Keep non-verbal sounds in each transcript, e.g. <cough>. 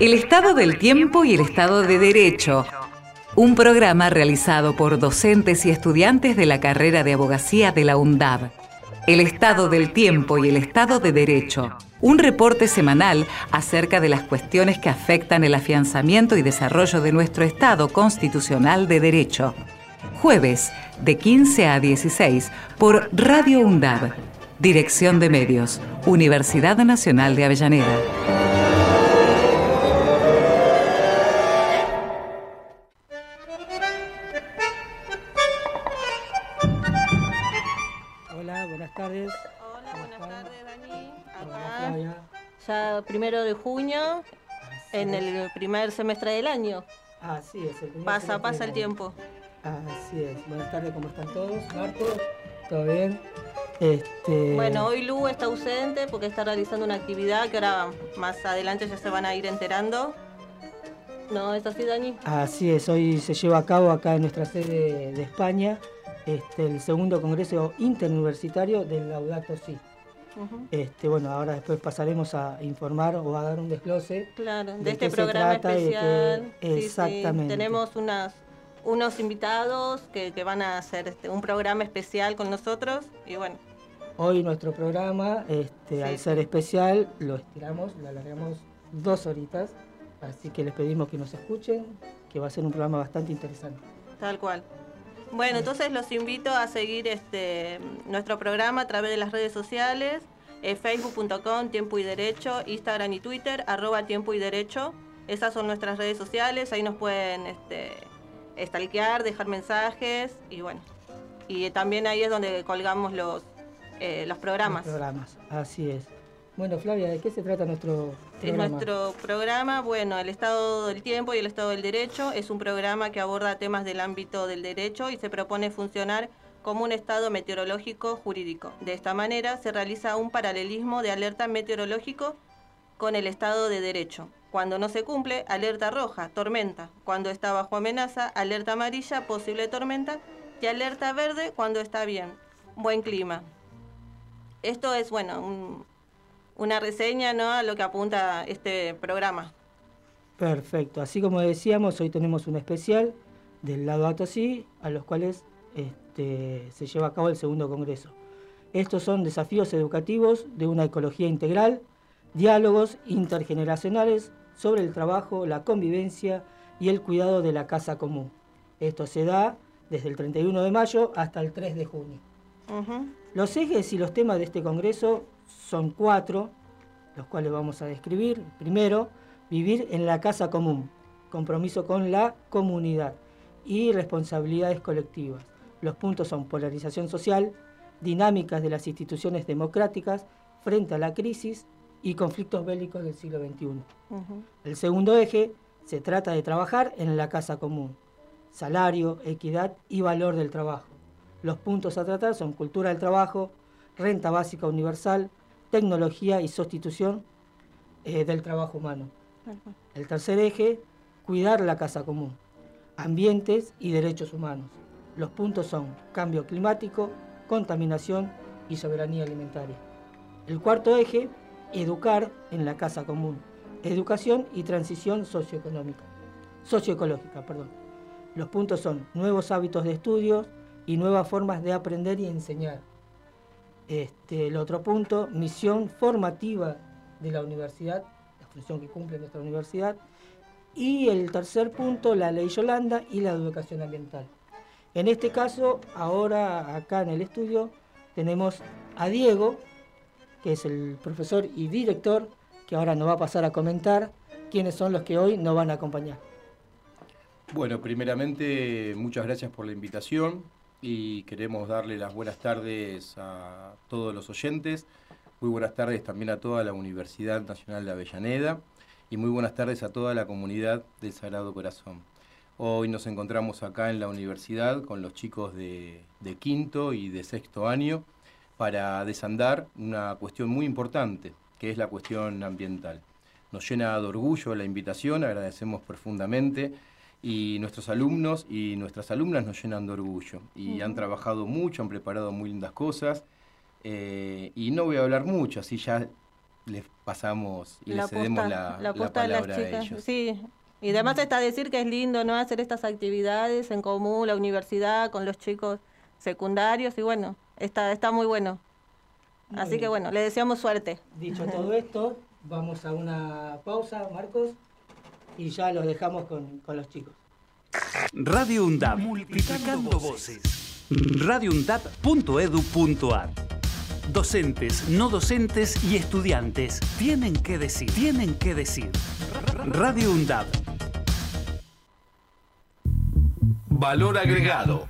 El estado del tiempo y el estado de derecho. Un programa realizado por docentes y estudiantes de la carrera de abogacía de la UNDAB. El estado del tiempo y el estado de derecho. Un reporte semanal acerca de las cuestiones que afectan el afianzamiento y desarrollo de nuestro Estado constitucional de derecho. Jueves, de 15 a 16, por Radio UNDAB. Dirección de Medios, Universidad Nacional de Avellaneda. Primero de junio, en el primer semestre del año. Así es. el primer Pasa, pasa el tiempo. Así es. Buenas tardes, ¿cómo están todos? Marcos, ¿todo bien? Este, Bueno, hoy Lu está ausente porque está realizando una actividad que ahora más adelante ya se van a ir enterando. ¿No es así, Dani? Así es, hoy se lleva a cabo acá en nuestra sede de España este, el segundo Congreso Interuniversitario del Laudato Si. Este, bueno, ahora después pasaremos a informar o a dar un desglose. Claro, de, ¿De este programa especial. Sí, sí. Exactamente. Tenemos unas, unos invitados que, que van a hacer este, un programa especial con nosotros y bueno, Hoy nuestro programa, este, Sí. al ser especial, lo estiramos, lo alargamos dos horitas, así que les pedimos que nos escuchen, que va a ser un programa bastante interesante. Tal cual. Bueno, entonces los invito a seguir este nuestro programa a través de las redes sociales, eh, facebook.com, tiempo y derecho, Instagram y Twitter, arroba tiempo y derecho. Esas son nuestras redes sociales, ahí nos pueden este, stalkear, dejar mensajes y bueno. Y también ahí es donde colgamos los, eh, los programas. Los programas, así es. Bueno, Flavia, ¿de qué se trata nuestro Es programa? nuestro programa, bueno, el Estado del Tiempo y el Estado del Derecho es un programa que aborda temas del ámbito del derecho y se propone funcionar como un estado meteorológico jurídico. De esta manera se realiza un paralelismo de alerta meteorológico con el estado de derecho. Cuando no se cumple, alerta roja, tormenta. Cuando está bajo amenaza, alerta amarilla, posible tormenta. Y alerta verde cuando está bien, buen clima. Esto es, bueno, un- una reseña ¿no? a lo que apunta este programa. Perfecto, así como decíamos, hoy tenemos un especial del Laudato Si, a los cuales este, se lleva a cabo el segundo congreso. Estos son desafíos educativos de una ecología integral, diálogos intergeneracionales sobre el trabajo, la convivencia y el cuidado de la casa común. Esto se da desde el 31 de mayo hasta el 3 de junio. Los ejes y los temas de este congreso son cuatro, los cuales vamos a describir. Primero, vivir en la casa común, compromiso con la comunidad y responsabilidades colectivas. Los puntos son polarización social, dinámicas de las instituciones democráticas frente a la crisis y conflictos bélicos del siglo XXI. El segundo eje se trata de trabajar en la casa común. Salario, equidad y valor del trabajo. Los puntos a tratar son cultura del trabajo, renta básica universal, tecnología y sustitución eh, del trabajo humano. El tercer eje, cuidar la casa común, ambientes y derechos humanos. Los puntos son cambio climático, contaminación y soberanía alimentaria. El cuarto eje, educar en la casa común, educación y transición socioeconómica, socioecológica, perdón. Los puntos son nuevos hábitos de estudios y nuevas formas de aprender y enseñar. Este, el otro punto, misión formativa de la universidad, la función que cumple nuestra universidad. Y el tercer punto, la ley Yolanda y la educación ambiental. En este caso, ahora acá en el estudio, tenemos a Diego, que es el profesor y director, que ahora nos va a pasar a comentar quiénes son los que hoy nos van a acompañar. Bueno, primeramente muchas gracias por la invitación y queremos darle las buenas tardes a todos los oyentes. Muy buenas tardes también a toda la Universidad Nacional de Avellaneda y muy buenas tardes a toda la comunidad del Sagrado Corazón. Hoy nos encontramos acá en la universidad con los chicos de, de quinto y de sexto año para desandar una cuestión muy importante, que es la cuestión ambiental. Nos llena de orgullo la invitación, agradecemos profundamente y nuestros alumnos y nuestras alumnas nos llenan de orgullo y han trabajado mucho, han preparado muy lindas cosas eh, y no voy a hablar mucho, así ya les pasamos y les cedemos la, la, palabra a ellos. Sí, y además está decir que es lindo no hacer estas actividades en común, la universidad, con los chicos secundarios, y bueno, está, está muy bueno. Así que bueno, le deseamos suerte. Dicho <laughs> todo esto, vamos a una pausa, Marcos, y ya los dejamos con, con los chicos. Radio UNDAP, multiplicando voces. radioundap.edu.ar Docentes, no docentes y estudiantes tienen que decir, tienen que decir. Radio UNDAP. Valor agregado.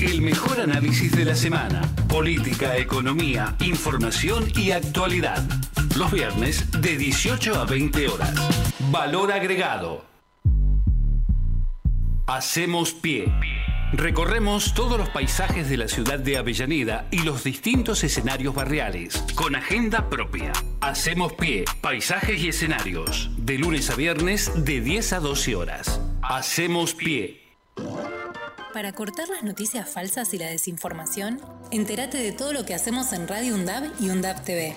El mejor análisis de la semana. Política, economía, información y actualidad. Los viernes de 18 a 20 horas. Valor agregado. Hacemos pie. Recorremos todos los paisajes de la ciudad de Avellaneda y los distintos escenarios barriales, con agenda propia. Hacemos pie, paisajes y escenarios, de lunes a viernes de 10 a 12 horas. Hacemos pie. Para cortar las noticias falsas y la desinformación, entérate de todo lo que hacemos en Radio UNDAB y UNDAB TV.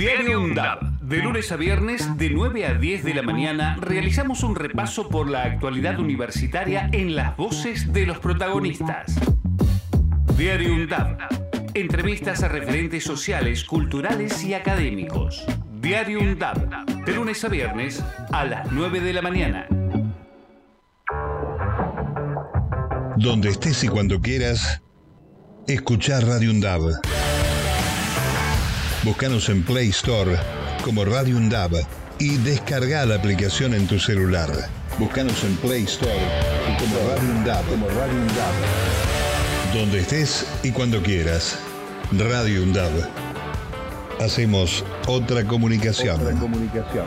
Diario UNDAP. De lunes a viernes, de 9 a 10 de la mañana, realizamos un repaso por la actualidad universitaria en las voces de los protagonistas. Diario UNDAP. Entrevistas a referentes sociales, culturales y académicos. Diario UNDAP. De lunes a viernes, a las 9 de la mañana. Donde estés y cuando quieras, escuchar Radio UNDAB. Búscanos en Play Store como Radio Undab y descarga la aplicación en tu celular. Búscanos en Play Store como Radio Undab, como Radio Undab. Donde estés y cuando quieras. Radio Undab. Hacemos otra comunicación. Otra comunicación.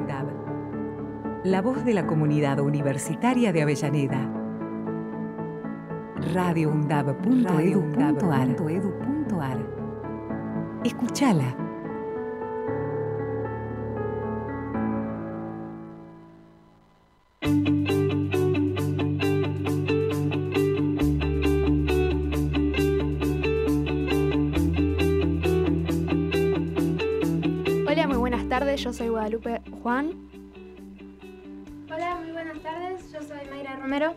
la voz de la comunidad universitaria de Avellaneda. radioundab.edu.ar Escúchala. Hola, muy buenas tardes. Yo soy Guadalupe Juan Romero.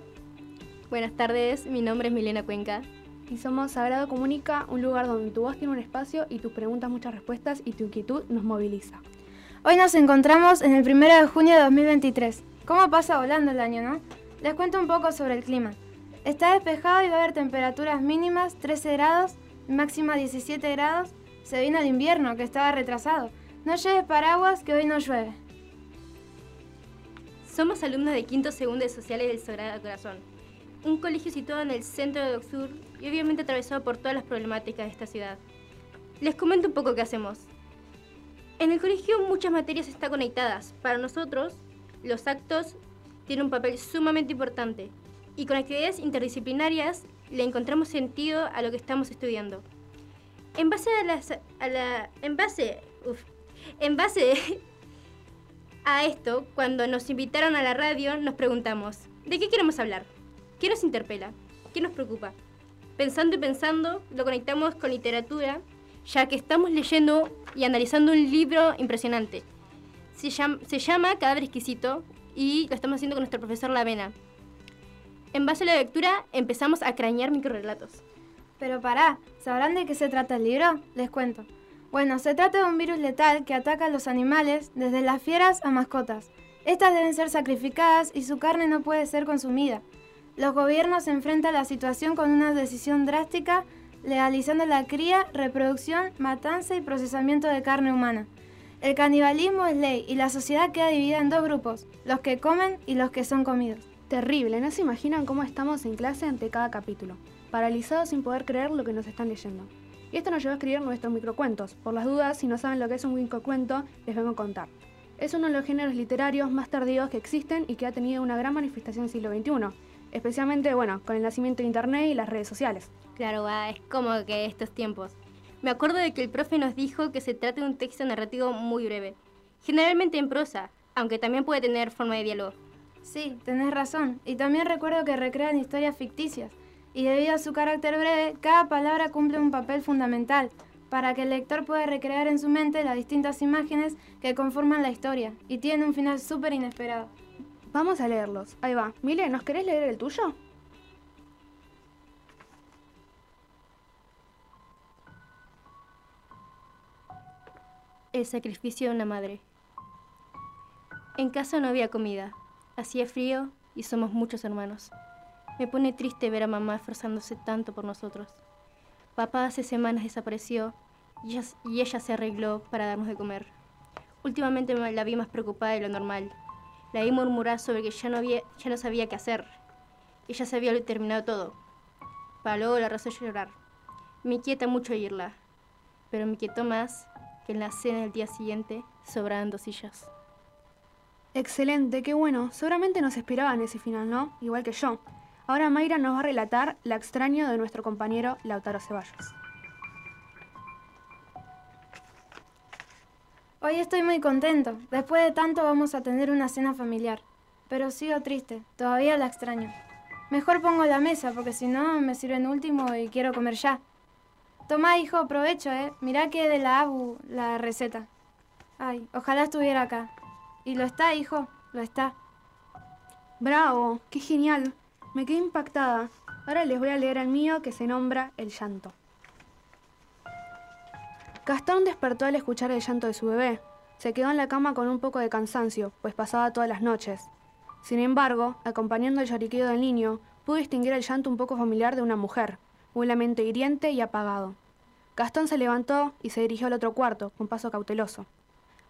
Buenas tardes, mi nombre es Milena Cuenca. Y somos Sagrado Comunica, un lugar donde tu voz tiene un espacio y tus preguntas muchas respuestas y tu inquietud nos moviliza. Hoy nos encontramos en el 1 de junio de 2023. ¿Cómo pasa volando el año, no? Les cuento un poco sobre el clima. Está despejado y va a haber temperaturas mínimas 13 grados, máxima 17 grados. Se vino el invierno, que estaba retrasado. No lleves paraguas, que hoy no llueve. Somos alumnos de quinto segundo de Sociales del Sagrado Corazón, un colegio situado en el centro de Oxur y obviamente atravesado por todas las problemáticas de esta ciudad. Les comento un poco qué hacemos. En el colegio muchas materias están conectadas. Para nosotros, los actos tienen un papel sumamente importante y con actividades interdisciplinarias le encontramos sentido a lo que estamos estudiando. En base a, las, a la, en base, uf, en base a esto, cuando nos invitaron a la radio, nos preguntamos, ¿de qué queremos hablar? ¿Qué nos interpela? ¿Qué nos preocupa? Pensando y pensando, lo conectamos con literatura, ya que estamos leyendo y analizando un libro impresionante. Se llama, se llama Cadáver Exquisito y lo estamos haciendo con nuestro profesor Lavena. En base a la lectura empezamos a crañar microrelatos. Pero pará, ¿sabrán de qué se trata el libro? Les cuento. Bueno, se trata de un virus letal que ataca a los animales, desde las fieras a mascotas. Estas deben ser sacrificadas y su carne no puede ser consumida. Los gobiernos enfrentan la situación con una decisión drástica, legalizando la cría, reproducción, matanza y procesamiento de carne humana. El canibalismo es ley y la sociedad queda dividida en dos grupos, los que comen y los que son comidos. Terrible, no se imaginan cómo estamos en clase ante cada capítulo, paralizados sin poder creer lo que nos están leyendo. Y esto nos llevó a escribir nuestros microcuentos. Por las dudas, si no saben lo que es un microcuento, les vengo a contar. Es uno de los géneros literarios más tardíos que existen y que ha tenido una gran manifestación en el siglo XXI, especialmente, bueno, con el nacimiento de Internet y las redes sociales. Claro, va, es como que estos tiempos. Me acuerdo de que el profe nos dijo que se trata de un texto narrativo muy breve, generalmente en prosa, aunque también puede tener forma de diálogo. Sí, tenés razón. Y también recuerdo que recrean historias ficticias. Y debido a su carácter breve, cada palabra cumple un papel fundamental para que el lector pueda recrear en su mente las distintas imágenes que conforman la historia. Y tiene un final súper inesperado. Vamos a leerlos. Ahí va. Mile, ¿nos querés leer el tuyo? El sacrificio de una madre. En casa no había comida. Hacía frío y somos muchos hermanos. Me pone triste ver a mamá esforzándose tanto por nosotros. Papá hace semanas desapareció y ella, se arregló para darnos de comer. Últimamente la vi más preocupada de lo normal. La vi murmurar sobre que ya no, había, ya no sabía qué hacer. Ella se había terminado todo. Para luego la razón llorar. Me inquieta mucho oírla, pero me inquietó más que en la cena del día siguiente sobraban dos sillas. Excelente, qué bueno. Seguramente nos esperaban ese final, ¿no? Igual que yo. Ahora Mayra nos va a relatar la extraño de nuestro compañero Lautaro Ceballos. Hoy estoy muy contento. Después de tanto vamos a tener una cena familiar. Pero sigo triste. Todavía la extraño. Mejor pongo la mesa porque si no me sirven último y quiero comer ya. Toma, hijo, aprovecho, ¿eh? Mirá que de la ABU la receta. Ay, ojalá estuviera acá. Y lo está, hijo, lo está. Bravo, qué genial. Me quedé impactada. Ahora les voy a leer el mío que se nombra El llanto. Gastón despertó al escuchar el llanto de su bebé. Se quedó en la cama con un poco de cansancio, pues pasaba todas las noches. Sin embargo, acompañando el lloriqueo del niño, pudo distinguir el llanto un poco familiar de una mujer, un lamento hiriente y apagado. Gastón se levantó y se dirigió al otro cuarto, con paso cauteloso.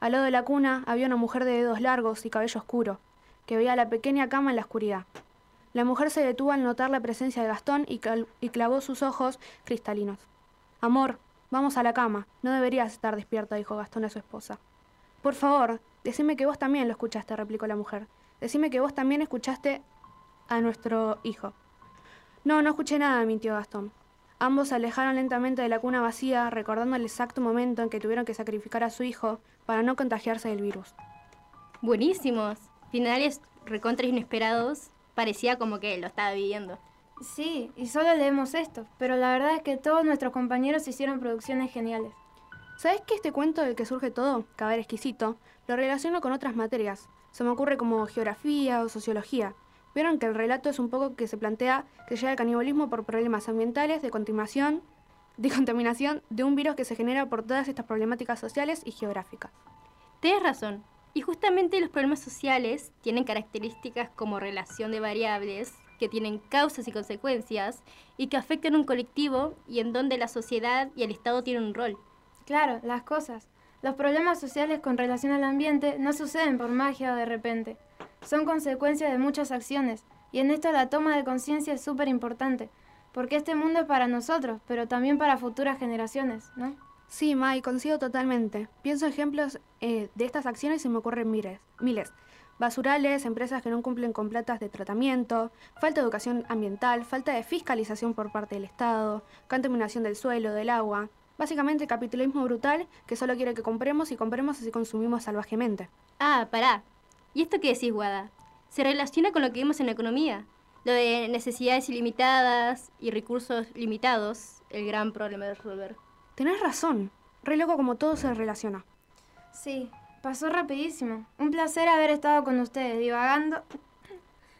Al lado de la cuna había una mujer de dedos largos y cabello oscuro, que veía la pequeña cama en la oscuridad. La mujer se detuvo al notar la presencia de Gastón y, clavó sus ojos cristalinos. Amor, vamos a la cama. No deberías estar despierta, dijo Gastón a su esposa. Por favor, decime que vos también lo escuchaste, replicó la mujer. Decime que vos también escuchaste a nuestro hijo. No, no escuché nada, mintió Gastón. Ambos se alejaron lentamente de la cuna vacía, recordando el exacto momento en que tuvieron que sacrificar a su hijo para no contagiarse del virus. Buenísimos. Finales recontra inesperados. Parecía como que lo estaba viviendo. Sí, y solo leemos esto, pero la verdad es que todos nuestros compañeros hicieron producciones geniales. ¿Sabes que este cuento del que surge todo, Caber Exquisito, lo relaciono con otras materias? Se me ocurre como geografía o sociología. Vieron que el relato es un poco que se plantea que llega el canibalismo por problemas ambientales, de contaminación, de contaminación de un virus que se genera por todas estas problemáticas sociales y geográficas. Tienes razón. Y justamente los problemas sociales tienen características como relación de variables que tienen causas y consecuencias y que afectan a un colectivo y en donde la sociedad y el Estado tienen un rol. Claro, las cosas. Los problemas sociales con relación al ambiente no suceden por magia o de repente. Son consecuencias de muchas acciones y en esto la toma de conciencia es súper importante, porque este mundo es para nosotros, pero también para futuras generaciones, ¿no? Sí, Mai, coincido totalmente. Pienso ejemplos eh, de estas acciones y me ocurren miles. miles. Basurales, empresas que no cumplen con platas de tratamiento, falta de educación ambiental, falta de fiscalización por parte del Estado, contaminación del suelo, del agua. Básicamente capitalismo brutal que solo quiere que compremos y compremos así consumimos salvajemente. Ah, pará. ¿Y esto qué decís, Guada? Se relaciona con lo que vimos en la economía. Lo de necesidades ilimitadas y recursos limitados, el gran problema de resolver. Tenés razón. Re loco como todo se relaciona. Sí, pasó rapidísimo. Un placer haber estado con ustedes, divagando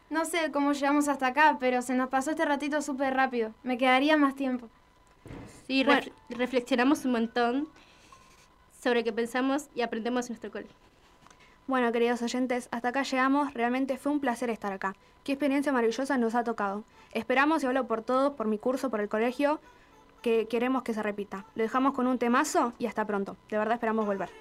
No sé cómo llegamos hasta acá, pero se nos pasó este ratito súper rápido. Me quedaría más tiempo. Sí, ref- reflexionamos un montón sobre qué pensamos y aprendemos en nuestro cole. Bueno, queridos oyentes, hasta acá llegamos. Realmente fue un placer estar acá. Qué experiencia maravillosa nos ha tocado. Esperamos, y hablo por todos, por mi curso, por el colegio, que queremos que se repita. Lo dejamos con un temazo y hasta pronto. De verdad esperamos volver.